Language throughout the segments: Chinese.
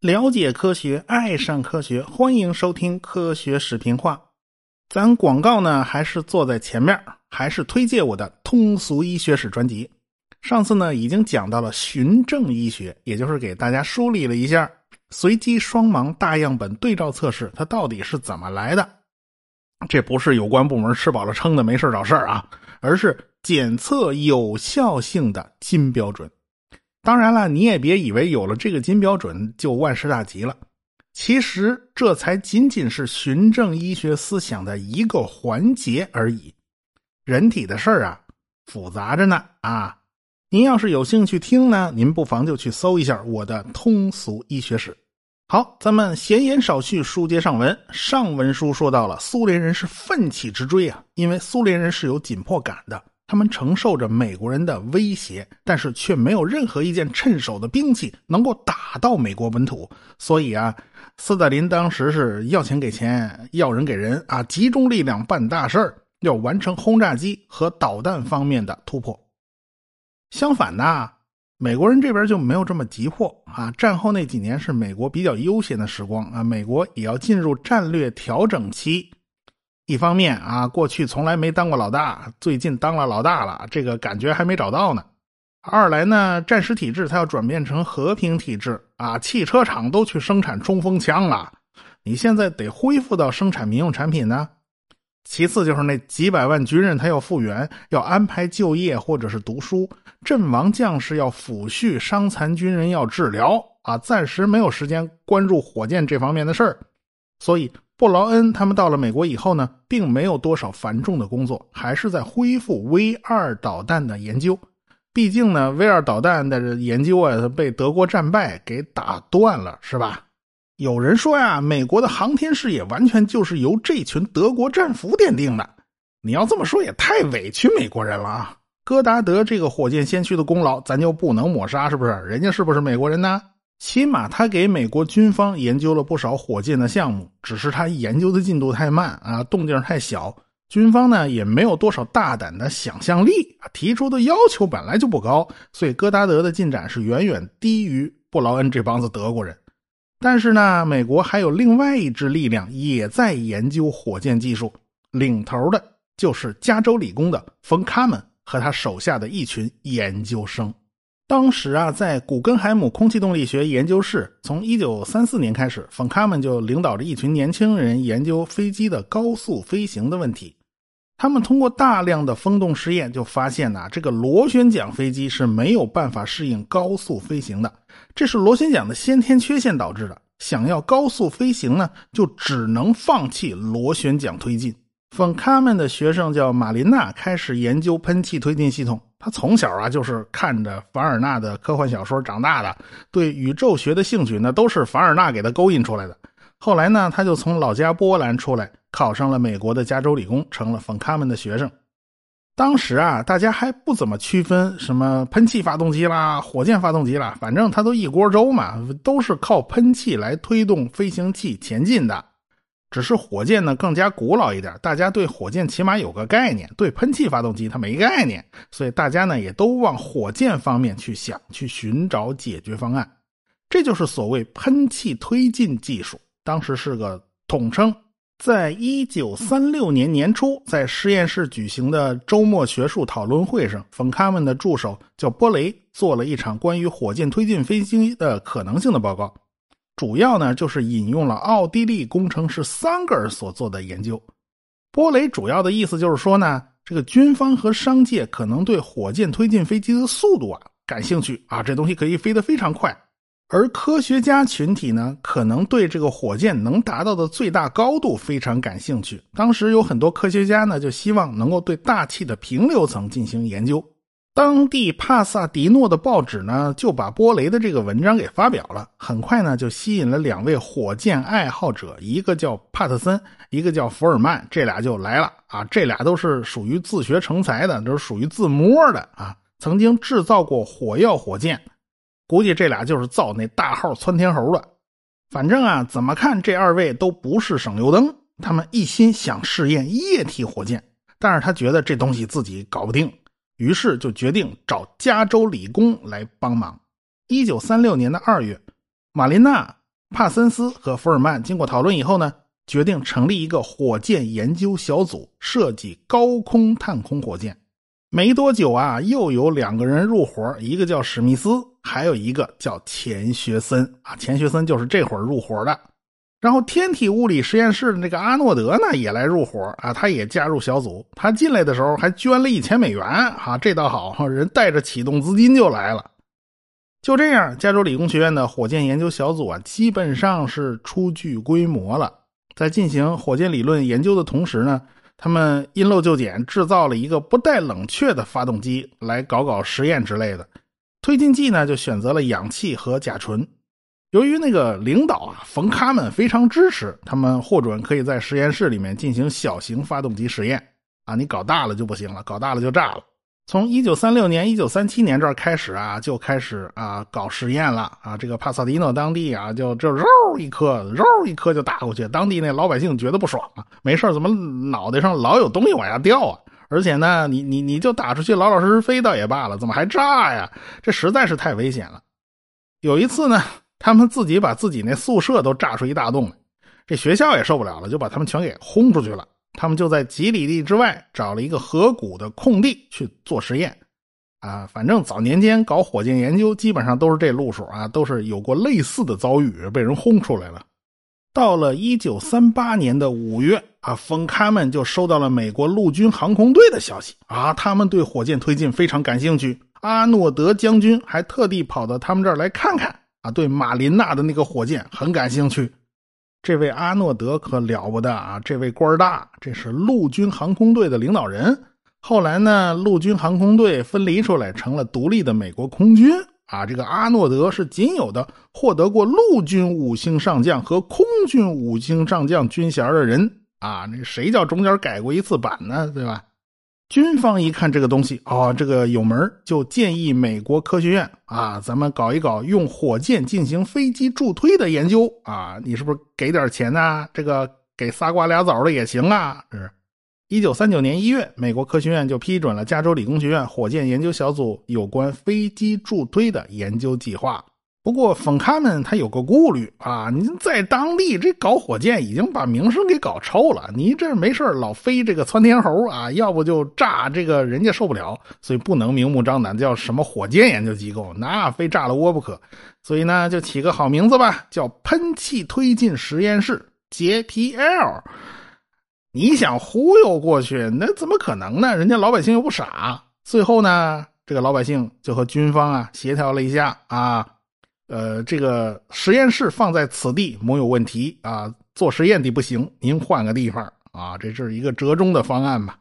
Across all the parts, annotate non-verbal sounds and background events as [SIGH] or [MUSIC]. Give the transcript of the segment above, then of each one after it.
了解科学，爱上科学，欢迎收听科学视频化。咱广告呢，还是坐在前面，还是推荐我的通俗医学史专辑。上次呢，已经讲到了循证医学，也就是给大家梳理了一下随机双盲大样本对照测试它到底是怎么来的。这不是有关部门吃饱了撑的没事找事儿啊，而是检测有效性的金标准。当然了，你也别以为有了这个金标准就万事大吉了。其实这才仅仅是循证医学思想的一个环节而已。人体的事儿啊，复杂着呢啊！您要是有兴趣听呢，您不妨就去搜一下我的通俗医学史。好，咱们闲言少叙，书接上文。上文书说到了苏联人是奋起直追啊，因为苏联人是有紧迫感的。他们承受着美国人的威胁，但是却没有任何一件趁手的兵器能够打到美国本土。所以啊，斯大林当时是要钱给钱，要人给人啊，集中力量办大事儿，要完成轰炸机和导弹方面的突破。相反呢，美国人这边就没有这么急迫啊。战后那几年是美国比较悠闲的时光啊，美国也要进入战略调整期。一方面啊，过去从来没当过老大，最近当了老大了，这个感觉还没找到呢。二来呢，战时体制它要转变成和平体制啊，汽车厂都去生产冲锋枪了，你现在得恢复到生产民用产品呢。其次就是那几百万军人他要复员，要安排就业或者是读书，阵亡将士要抚恤，伤残军人要治疗啊，暂时没有时间关注火箭这方面的事儿，所以。布劳恩他们到了美国以后呢，并没有多少繁重的工作，还是在恢复 V 二导弹的研究。毕竟呢，V 二导弹的研究啊，被德国战败给打断了，是吧？有人说呀，美国的航天事业完全就是由这群德国战俘奠定的。你要这么说也太委屈美国人了啊！戈达德这个火箭先驱的功劳，咱就不能抹杀，是不是？人家是不是美国人呢？起码他给美国军方研究了不少火箭的项目，只是他研究的进度太慢啊，动静太小，军方呢也没有多少大胆的想象力啊，提出的要求本来就不高，所以戈达德的进展是远远低于布劳恩这帮子德国人。但是呢，美国还有另外一支力量也在研究火箭技术，领头的就是加州理工的冯·卡门和他手下的一群研究生。当时啊，在古根海姆空气动力学研究室，从1934年开始，冯·卡门就领导着一群年轻人研究飞机的高速飞行的问题。他们通过大量的风洞实验，就发现呐，这个螺旋桨飞机是没有办法适应高速飞行的，这是螺旋桨的先天缺陷导致的。想要高速飞行呢，就只能放弃螺旋桨推进。冯·卡门的学生叫马琳娜，开始研究喷气推进系统。他从小啊就是看着凡尔纳的科幻小说长大的，对宇宙学的兴趣呢都是凡尔纳给他勾引出来的。后来呢，他就从老家波兰出来，考上了美国的加州理工，成了冯卡门的学生。当时啊，大家还不怎么区分什么喷气发动机啦、火箭发动机啦，反正他都一锅粥嘛，都是靠喷气来推动飞行器前进的。只是火箭呢更加古老一点，大家对火箭起码有个概念，对喷气发动机它没概念，所以大家呢也都往火箭方面去想，去寻找解决方案。这就是所谓喷气推进技术，当时是个统称。在一九三六年年初，在实验室举行的周末学术讨论会上，冯卡门的助手叫波雷做了一场关于火箭推进飞机的可能性的报告。主要呢，就是引用了奥地利工程师桑格尔所做的研究。波雷主要的意思就是说呢，这个军方和商界可能对火箭推进飞机的速度啊感兴趣啊，这东西可以飞得非常快。而科学家群体呢，可能对这个火箭能达到的最大高度非常感兴趣。当时有很多科学家呢，就希望能够对大气的平流层进行研究。当地帕萨迪诺的报纸呢，就把波雷的这个文章给发表了。很快呢，就吸引了两位火箭爱好者，一个叫帕特森，一个叫福尔曼，这俩就来了啊。这俩都是属于自学成才的，都是属于自摸的啊。曾经制造过火药火箭，估计这俩就是造那大号窜天猴的。反正啊，怎么看这二位都不是省油灯。他们一心想试验液体火箭，但是他觉得这东西自己搞不定。于是就决定找加州理工来帮忙。一九三六年的二月，马琳娜、帕森斯和福尔曼经过讨论以后呢，决定成立一个火箭研究小组，设计高空探空火箭。没多久啊，又有两个人入伙，一个叫史密斯，还有一个叫钱学森啊。钱学森就是这会儿入伙的。然后天体物理实验室的那个阿诺德呢，也来入伙啊，他也加入小组。他进来的时候还捐了一千美元啊，这倒好，人带着启动资金就来了。就这样，加州理工学院的火箭研究小组啊，基本上是初具规模了。在进行火箭理论研究的同时呢。他们因漏就简，制造了一个不带冷却的发动机来搞搞实验之类的。推进剂呢，就选择了氧气和甲醇。由于那个领导啊，冯卡门非常支持，他们获准可以在实验室里面进行小型发动机实验。啊，你搞大了就不行了，搞大了就炸了。从一九三六年、一九三七年这儿开始啊，就开始啊搞实验了啊。这个帕萨迪诺当地啊，就就肉一颗，肉一颗就打过去。当地那老百姓觉得不爽啊，没事怎么脑袋上老有东西往下掉啊？而且呢，你你你就打出去，老老实实飞倒也罢了，怎么还炸呀？这实在是太危险了。有一次呢，他们自己把自己那宿舍都炸出一大洞来，这学校也受不了了，就把他们全给轰出去了。他们就在几里地之外找了一个河谷的空地去做实验，啊，反正早年间搞火箭研究基本上都是这路数啊，都是有过类似的遭遇，被人轰出来了。到了一九三八年的五月，啊，冯卡门就收到了美国陆军航空队的消息，啊，他们对火箭推进非常感兴趣。阿诺德将军还特地跑到他们这儿来看看，啊，对马琳娜的那个火箭很感兴趣。这位阿诺德可了不得啊！这位官大，这是陆军航空队的领导人。后来呢，陆军航空队分离出来，成了独立的美国空军啊。这个阿诺德是仅有的获得过陆军五星上将和空军五星上将军衔的人啊。那谁叫中间改过一次版呢？对吧？军方一看这个东西，哦，这个有门就建议美国科学院啊，咱们搞一搞用火箭进行飞机助推的研究啊，你是不是给点钱呢？这个给仨瓜俩枣的也行啊。是，一九三九年一月，美国科学院就批准了加州理工学院火箭研究小组有关飞机助推的研究计划。不过，冯卡们他有个顾虑啊，您在当地这搞火箭已经把名声给搞臭了，你这没事老飞这个窜天猴啊，要不就炸这个人家受不了，所以不能明目张胆叫什么火箭研究机构，那非炸了窝不可。所以呢，就起个好名字吧，叫喷气推进实验室 （JPL）。你想忽悠过去，那怎么可能呢？人家老百姓又不傻。最后呢，这个老百姓就和军方啊协调了一下啊。呃，这个实验室放在此地没有问题啊，做实验的不行，您换个地方啊，这是一个折中的方案吧。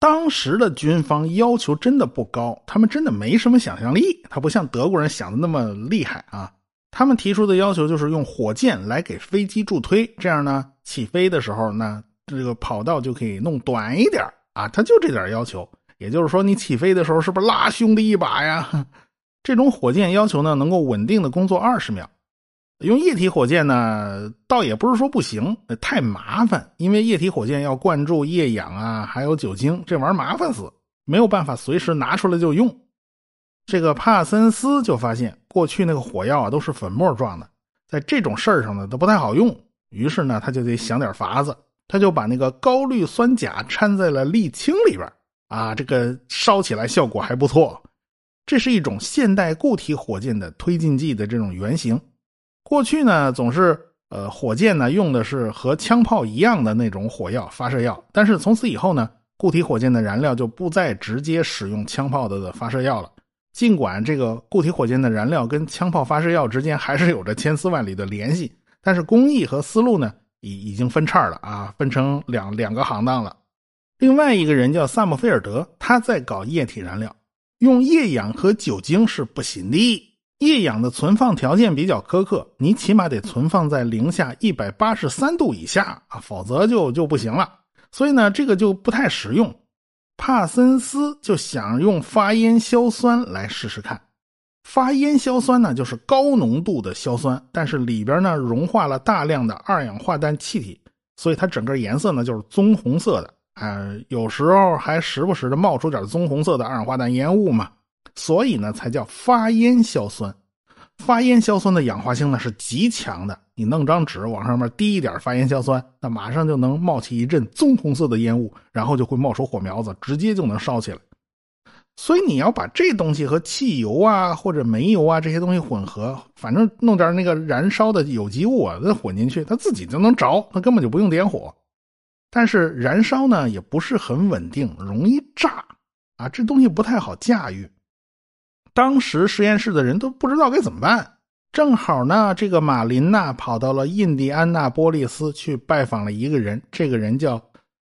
当时的军方要求真的不高，他们真的没什么想象力，他不像德国人想的那么厉害啊。他们提出的要求就是用火箭来给飞机助推，这样呢，起飞的时候呢，这个跑道就可以弄短一点啊，他就这点要求。也就是说，你起飞的时候是不是拉兄弟一把呀？这种火箭要求呢，能够稳定的工作二十秒。用液体火箭呢，倒也不是说不行，太麻烦，因为液体火箭要灌注液氧啊，还有酒精，这玩意儿麻烦死，没有办法随时拿出来就用。这个帕森斯就发现，过去那个火药啊都是粉末状的，在这种事儿上呢都不太好用。于是呢，他就得想点法子，他就把那个高氯酸钾掺在了沥青里边啊，这个烧起来效果还不错。这是一种现代固体火箭的推进剂的这种原型。过去呢，总是呃，火箭呢用的是和枪炮一样的那种火药发射药，但是从此以后呢，固体火箭的燃料就不再直接使用枪炮的发射药了。尽管这个固体火箭的燃料跟枪炮发射药之间还是有着千丝万缕的联系，但是工艺和思路呢，已已经分叉了啊，分成两两个行当了。另外一个人叫萨姆菲尔德，他在搞液体燃料。用液氧和酒精是不行的。液氧的存放条件比较苛刻，你起码得存放在零下一百八十三度以下啊，否则就就不行了。所以呢，这个就不太实用。帕森斯就想用发烟硝酸来试试看。发烟硝酸呢，就是高浓度的硝酸，但是里边呢融化了大量的二氧化氮气体，所以它整个颜色呢就是棕红色的啊，有时候还时不时的冒出点棕红色的二氧化氮烟雾嘛，所以呢才叫发烟硝酸。发烟硝酸的氧化性呢是极强的，你弄张纸往上面滴一点发烟硝酸，那马上就能冒起一阵棕红色的烟雾，然后就会冒出火苗子，直接就能烧起来。所以你要把这东西和汽油啊或者煤油啊这些东西混合，反正弄点那个燃烧的有机物啊再混进去，它自己就能着，它根本就不用点火。但是燃烧呢也不是很稳定，容易炸啊，这东西不太好驾驭。当时实验室的人都不知道该怎么办。正好呢，这个马琳娜跑到了印第安纳波利斯去拜访了一个人，这个人叫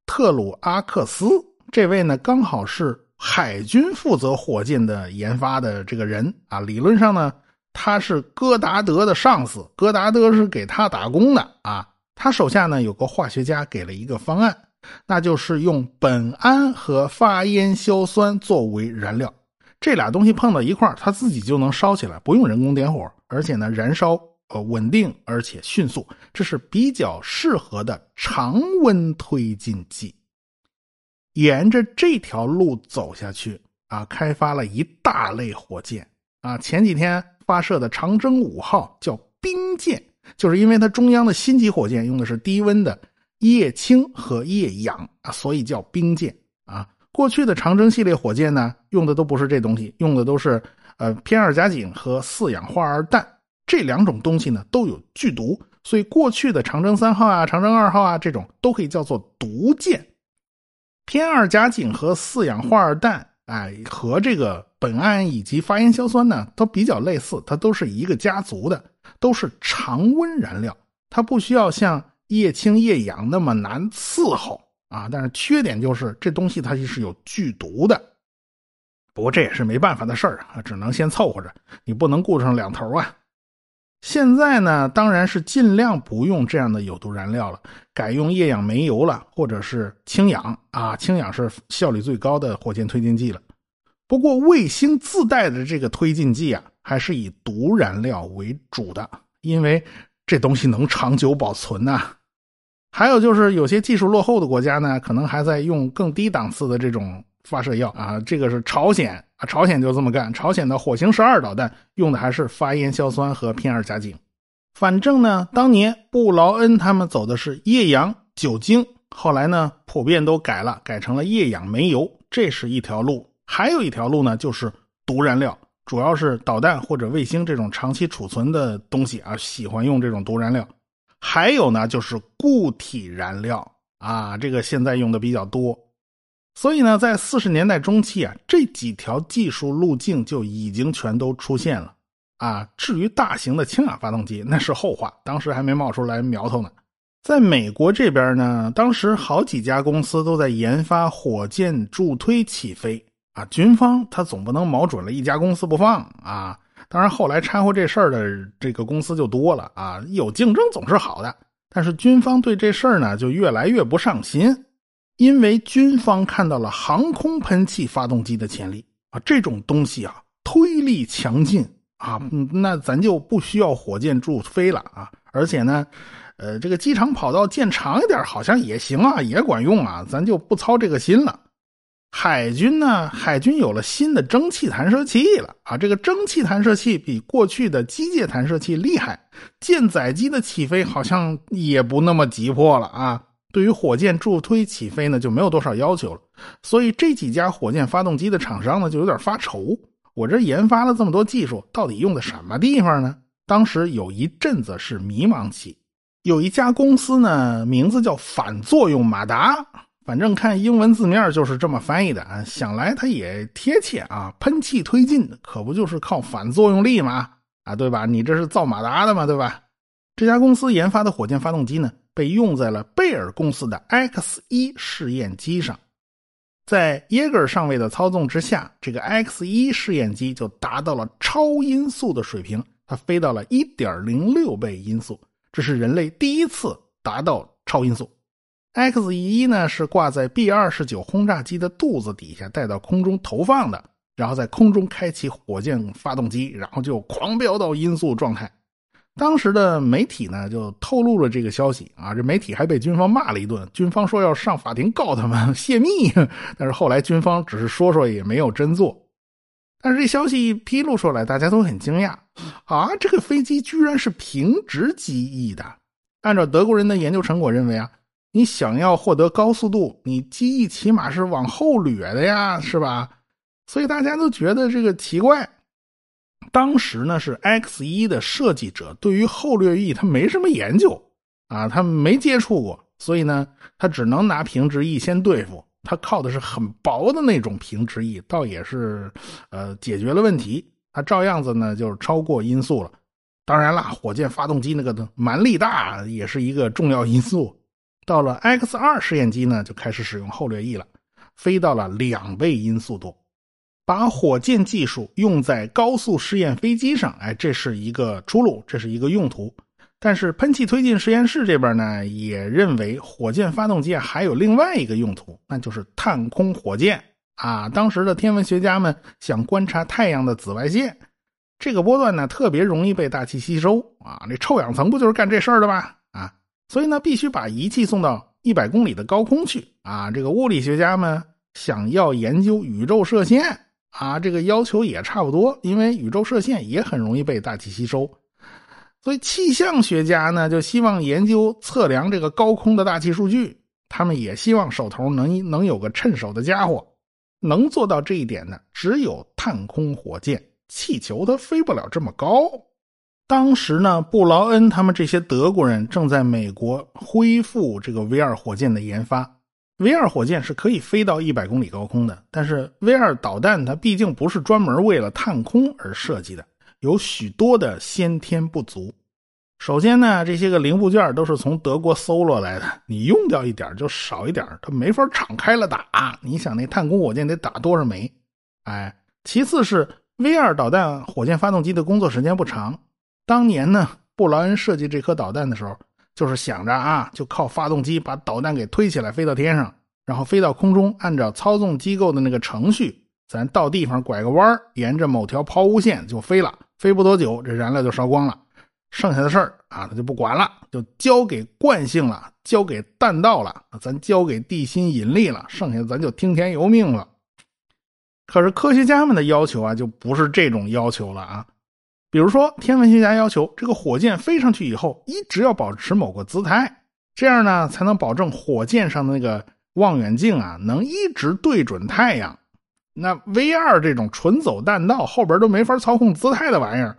特鲁阿克斯。这位呢，刚好是海军负责火箭的研发的这个人啊。理论上呢，他是戈达德的上司，戈达德是给他打工的啊。他手下呢有个化学家给了一个方案，那就是用苯胺和发烟硝酸作为燃料。这俩东西碰到一块它自己就能烧起来，不用人工点火，而且呢，燃烧呃稳定而且迅速，这是比较适合的常温推进剂。沿着这条路走下去啊，开发了一大类火箭啊。前几天发射的长征五号叫冰箭，就是因为它中央的新级火箭用的是低温的液氢和液氧啊，所以叫冰箭啊。过去的长征系列火箭呢，用的都不是这东西，用的都是呃偏二甲肼和四氧化二氮这两种东西呢都有剧毒，所以过去的长征三号啊、长征二号啊这种都可以叫做毒箭。偏二甲肼和四氧化二氮，哎，和这个苯胺以及发烟硝酸呢都比较类似，它都是一个家族的，都是常温燃料，它不需要像液氢液氧那么难伺候。啊，但是缺点就是这东西它是有剧毒的，不过这也是没办法的事儿啊，只能先凑合着，你不能顾上两头啊。现在呢，当然是尽量不用这样的有毒燃料了，改用液氧煤油了，或者是氢氧啊，氢氧是效率最高的火箭推进剂了。不过卫星自带的这个推进剂啊，还是以毒燃料为主的，因为这东西能长久保存呐。还有就是有些技术落后的国家呢，可能还在用更低档次的这种发射药啊。这个是朝鲜啊，朝鲜就这么干。朝鲜的火星十二导弹用的还是发烟硝酸和偏二甲肼。反正呢，当年布劳恩他们走的是液氧酒精，后来呢普遍都改了，改成了液氧煤油，这是一条路。还有一条路呢，就是毒燃料，主要是导弹或者卫星这种长期储存的东西啊，喜欢用这种毒燃料。还有呢，就是固体燃料啊，这个现在用的比较多，所以呢，在四十年代中期啊，这几条技术路径就已经全都出现了啊。至于大型的氢氧发动机，那是后话，当时还没冒出来苗头呢。在美国这边呢，当时好几家公司都在研发火箭助推起飞啊，军方他总不能瞄准了一家公司不放啊。当然，后来掺和这事儿的这个公司就多了啊，有竞争总是好的。但是军方对这事儿呢，就越来越不上心，因为军方看到了航空喷气发动机的潜力啊，这种东西啊，推力强劲啊，那咱就不需要火箭助飞了啊。而且呢，呃，这个机场跑道建长一点，好像也行啊，也管用啊，咱就不操这个心了。海军呢？海军有了新的蒸汽弹射器了啊！这个蒸汽弹射器比过去的机械弹射器厉害，舰载机的起飞好像也不那么急迫了啊。对于火箭助推起飞呢，就没有多少要求了。所以这几家火箭发动机的厂商呢，就有点发愁：我这研发了这么多技术，到底用在什么地方呢？当时有一阵子是迷茫期。有一家公司呢，名字叫反作用马达。反正看英文字面就是这么翻译的啊，想来它也贴切啊。喷气推进可不就是靠反作用力吗？啊，对吧？你这是造马达的嘛，对吧？这家公司研发的火箭发动机呢，被用在了贝尔公司的 X 一试验机上。在耶格尔上尉的操纵之下，这个 X 一试验机就达到了超音速的水平，它飞到了1.06倍音速，这是人类第一次达到超音速。X 一呢是挂在 B 二十九轰炸机的肚子底下带到空中投放的，然后在空中开启火箭发动机，然后就狂飙到音速状态。当时的媒体呢就透露了这个消息啊，这媒体还被军方骂了一顿，军方说要上法庭告他们泄密，但是后来军方只是说说，也没有真做。但是这消息一披露出来，大家都很惊讶啊，这个飞机居然是平直机翼的。按照德国人的研究成果认为啊，你想要获得高速度，你机翼起码是往后掠的呀，是吧？所以大家都觉得这个奇怪。当时呢是 X 一的设计者对于后掠翼他没什么研究啊，他没接触过，所以呢他只能拿平直翼先对付。他靠的是很薄的那种平直翼，倒也是呃解决了问题。他照样子呢就是超过音速了。当然了，火箭发动机那个蛮力大也是一个重要因素。到了 X 二试验机呢就开始使用后掠翼了，飞到了两倍音速度。把火箭技术用在高速试验飞机上，哎，这是一个出路，这是一个用途。但是喷气推进实验室这边呢，也认为火箭发动机还有另外一个用途，那就是探空火箭啊。当时的天文学家们想观察太阳的紫外线，这个波段呢特别容易被大气吸收啊。那臭氧层不就是干这事儿的吗？所以呢必须把仪器送到一百公里的高空去啊。这个物理学家们想要研究宇宙射线。啊，这个要求也差不多，因为宇宙射线也很容易被大气吸收，所以气象学家呢就希望研究测量这个高空的大气数据，他们也希望手头能能有个趁手的家伙，能做到这一点的只有探空火箭，气球它飞不了这么高。当时呢，布劳恩他们这些德国人正在美国恢复这个 V 二火箭的研发。V 二火箭是可以飞到一百公里高空的，但是 V 二导弹它毕竟不是专门为了探空而设计的，有许多的先天不足。首先呢，这些个零部件都是从德国搜罗来的，你用掉一点就少一点，它没法敞开了打。你想那探空火箭得打多少枚？哎，其次是 V 二导弹火箭发动机的工作时间不长。当年呢，布劳恩设计这颗导弹的时候。就是想着啊，就靠发动机把导弹给推起来，飞到天上，然后飞到空中，按照操纵机构的那个程序，咱到地方拐个弯沿着某条抛物线就飞了。飞不多久，这燃料就烧光了，剩下的事儿啊，他就不管了，就交给惯性了，交给弹道了，咱交给地心引力了，剩下的咱就听天由命了。可是科学家们的要求啊，就不是这种要求了啊。比如说，天文学家要求这个火箭飞上去以后，一直要保持某个姿态，这样呢才能保证火箭上的那个望远镜啊能一直对准太阳。那 V 二这种纯走弹道，后边都没法操控姿态的玩意儿，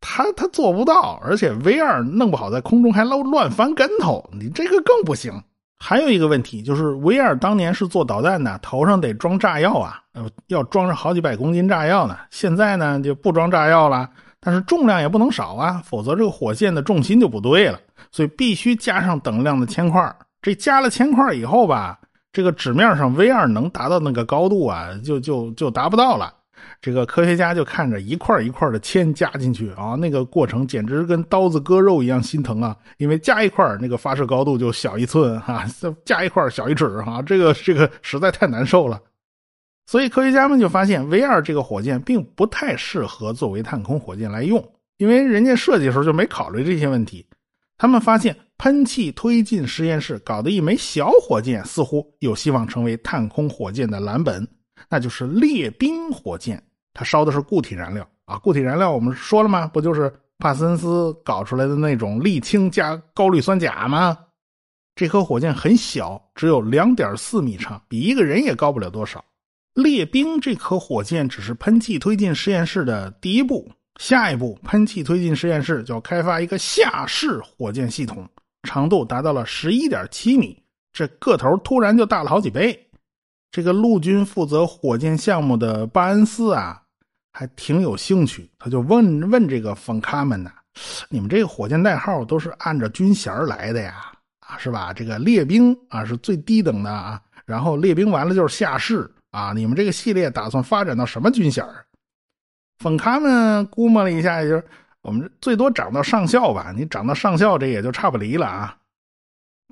他他做不到，而且 V 二弄不好在空中还乱乱翻跟头，你这个更不行。还有一个问题就是 V 二当年是做导弹的，头上得装炸药啊，要装上好几百公斤炸药呢。现在呢就不装炸药了。但是重量也不能少啊，否则这个火箭的重心就不对了。所以必须加上等量的铅块。这加了铅块以后吧，这个纸面上 V 二能达到那个高度啊，就就就达不到了。这个科学家就看着一块一块的铅加进去啊，那个过程简直跟刀子割肉一样心疼啊！因为加一块那个发射高度就小一寸哈，加一块小一尺哈，这个这个实在太难受了。所以科学家们就发现，V 二这个火箭并不太适合作为探空火箭来用，因为人家设计的时候就没考虑这些问题。他们发现，喷气推进实验室搞的一枚小火箭似乎有希望成为探空火箭的蓝本，那就是猎兵火箭。它烧的是固体燃料啊，固体燃料我们说了吗？不就是帕森斯搞出来的那种沥青加高氯酸钾吗？这颗火箭很小，只有两点四米长，比一个人也高不了多少。猎兵这颗火箭只是喷气推进实验室的第一步，下一步喷气推进实验室就要开发一个下式火箭系统，长度达到了十一点七米，这个头突然就大了好几倍。这个陆军负责火箭项目的巴恩斯啊，还挺有兴趣，他就问问这个冯卡门呐：“你们这个火箭代号都是按照军衔来的呀？啊，是吧？这个列兵啊是最低等的啊，然后列兵完了就是下士。”啊，你们这个系列打算发展到什么军衔啊冯卡们估摸了一下，就是我们最多涨到上校吧。你涨到上校，这也就差不离了啊。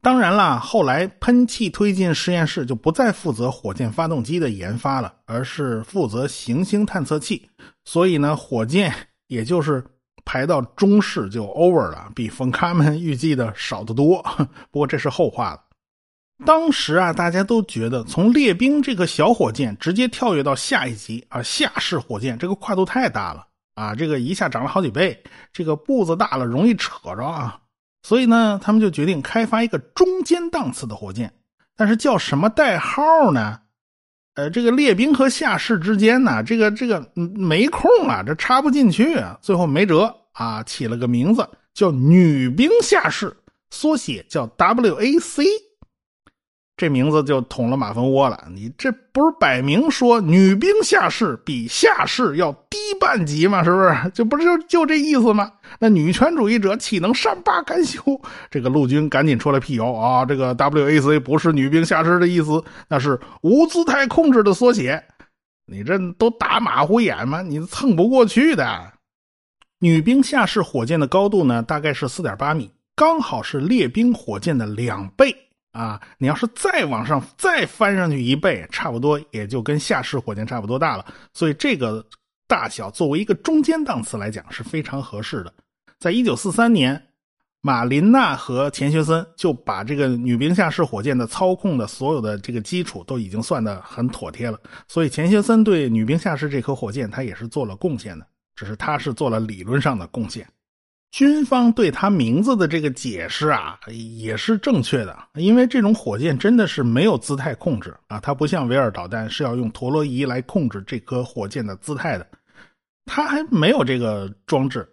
当然了，后来喷气推进实验室就不再负责火箭发动机的研发了，而是负责行星探测器。所以呢，火箭也就是排到中试就 over 了，比冯卡们预计的少得多。[LAUGHS] 不过这是后话了。当时啊，大家都觉得从猎兵这个小火箭直接跳跃到下一级啊，下式火箭这个跨度太大了啊，这个一下涨了好几倍，这个步子大了容易扯着啊，所以呢，他们就决定开发一个中间档次的火箭，但是叫什么代号呢？呃，这个列兵和下士之间呢，这个这个没空啊，这插不进去啊，最后没辙啊，起了个名字叫女兵下士，缩写叫 WAC。这名字就捅了马蜂窝了。你这不是摆明说女兵下士比下士要低半级吗？是不是？就不是就就这意思吗？那女权主义者岂能善罢甘休？这个陆军赶紧出来辟谣啊！这个 WAC 不是女兵下士的意思，那是无姿态控制的缩写。你这都打马虎眼吗？你蹭不过去的。女兵下士火箭的高度呢，大概是四点八米，刚好是列兵火箭的两倍。啊，你要是再往上再翻上去一倍，差不多也就跟下式火箭差不多大了。所以这个大小作为一个中间档次来讲是非常合适的。在一九四三年，马林娜和钱学森就把这个女兵下式火箭的操控的所有的这个基础都已经算得很妥帖了。所以钱学森对女兵下式这颗火箭他也是做了贡献的，只是他是做了理论上的贡献。军方对他名字的这个解释啊，也是正确的，因为这种火箭真的是没有姿态控制啊，它不像维尔导弹是要用陀螺仪来控制这颗火箭的姿态的，它还没有这个装置，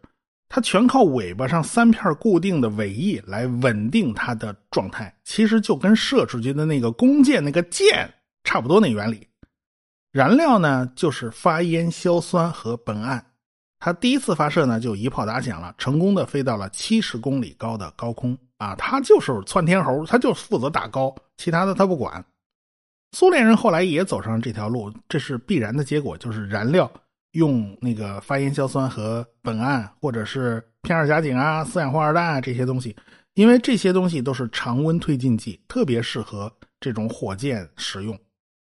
它全靠尾巴上三片固定的尾翼来稳定它的状态，其实就跟射出去的那个弓箭那个箭差不多那原理，燃料呢就是发烟硝酸和苯胺。他第一次发射呢，就一炮打响了，成功的飞到了七十公里高的高空啊！他就是窜天猴，他就负责打高，其他的他不管。苏联人后来也走上这条路，这是必然的结果，就是燃料用那个发烟硝酸和苯胺，或者是片二甲肼啊、四氧化二氮啊这些东西，因为这些东西都是常温推进剂，特别适合这种火箭使用。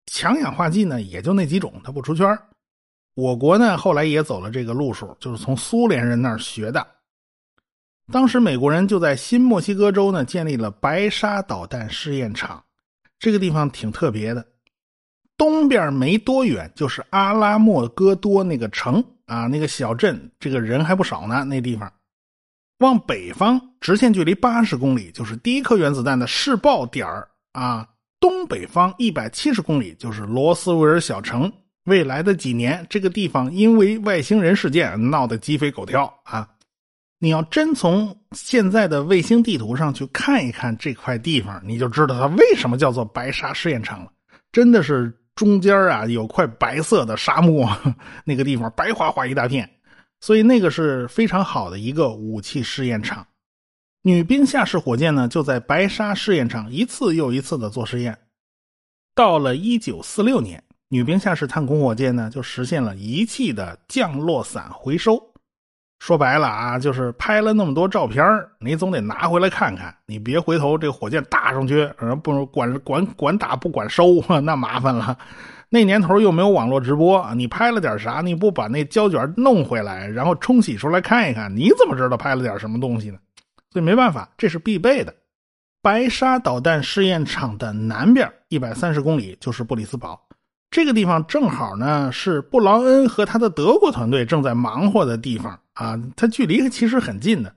强氧化剂呢，也就那几种，它不出圈我国呢，后来也走了这个路数，就是从苏联人那儿学的。当时美国人就在新墨西哥州呢建立了白沙导弹试验场，这个地方挺特别的。东边没多远就是阿拉莫戈多那个城啊，那个小镇，这个人还不少呢。那地方往北方直线距离八十公里就是第一颗原子弹的试爆点啊，东北方一百七十公里就是罗斯威尔小城。未来的几年，这个地方因为外星人事件闹得鸡飞狗跳啊！你要真从现在的卫星地图上去看一看这块地方，你就知道它为什么叫做白沙试验场了。真的是中间啊有块白色的沙漠，[LAUGHS] 那个地方白花花一大片，所以那个是非常好的一个武器试验场。女兵下式火箭呢就在白沙试验场一次又一次的做试验，到了一九四六年。女兵下式探空火箭呢，就实现了仪器的降落伞回收。说白了啊，就是拍了那么多照片你总得拿回来看看。你别回头这火箭打上去，然后不管管管打不管收，[LAUGHS] 那麻烦了。那年头又没有网络直播，你拍了点啥？你不把那胶卷弄回来，然后冲洗出来看一看，你怎么知道拍了点什么东西呢？所以没办法，这是必备的。白沙导弹试验场的南边一百三十公里就是布里斯堡。这个地方正好呢，是布劳恩和他的德国团队正在忙活的地方啊。它距离其实很近的，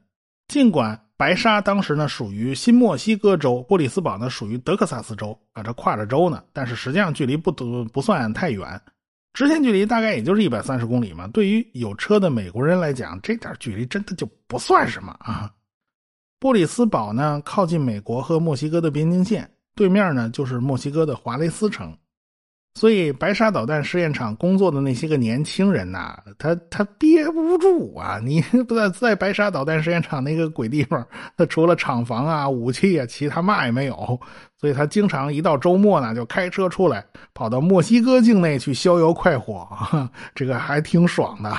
尽管白沙当时呢属于新墨西哥州，布里斯堡呢属于德克萨斯州啊，这跨着州呢，但是实际上距离不不不算太远，直线距离大概也就是一百三十公里嘛。对于有车的美国人来讲，这点距离真的就不算什么啊。布里斯堡呢靠近美国和墨西哥的边境线，对面呢就是墨西哥的华雷斯城。所以，白沙导弹试验场工作的那些个年轻人呐，他他憋不住啊！你 [LAUGHS] 不在在白沙导弹试验场那个鬼地方，他除了厂房啊、武器啊，其他嘛也没有。所以他经常一到周末呢，就开车出来，跑到墨西哥境内去逍遥快活，[LAUGHS] 这个还挺爽的。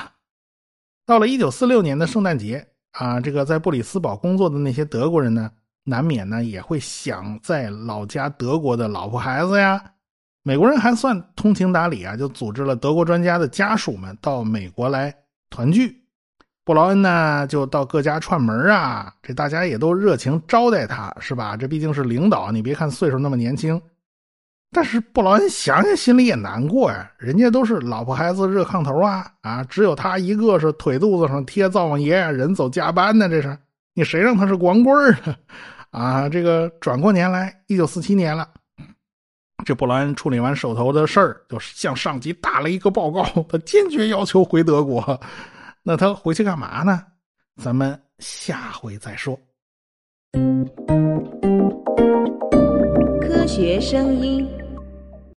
到了一九四六年的圣诞节啊，这个在布里斯堡工作的那些德国人呢，难免呢也会想在老家德国的老婆孩子呀。美国人还算通情达理啊，就组织了德国专家的家属们到美国来团聚。布劳恩呢就到各家串门啊，这大家也都热情招待他，是吧？这毕竟是领导，你别看岁数那么年轻，但是布劳恩想想心里也难过呀。人家都是老婆孩子热炕头啊，啊，只有他一个是腿肚子上贴灶王爷，人走加班呢。这是你谁让他是光棍呢？啊，这个转过年来，一九四七年了。这布莱恩处理完手头的事儿，就向上级打了一个报告，他坚决要求回德国。那他回去干嘛呢？咱们下回再说。科学声音。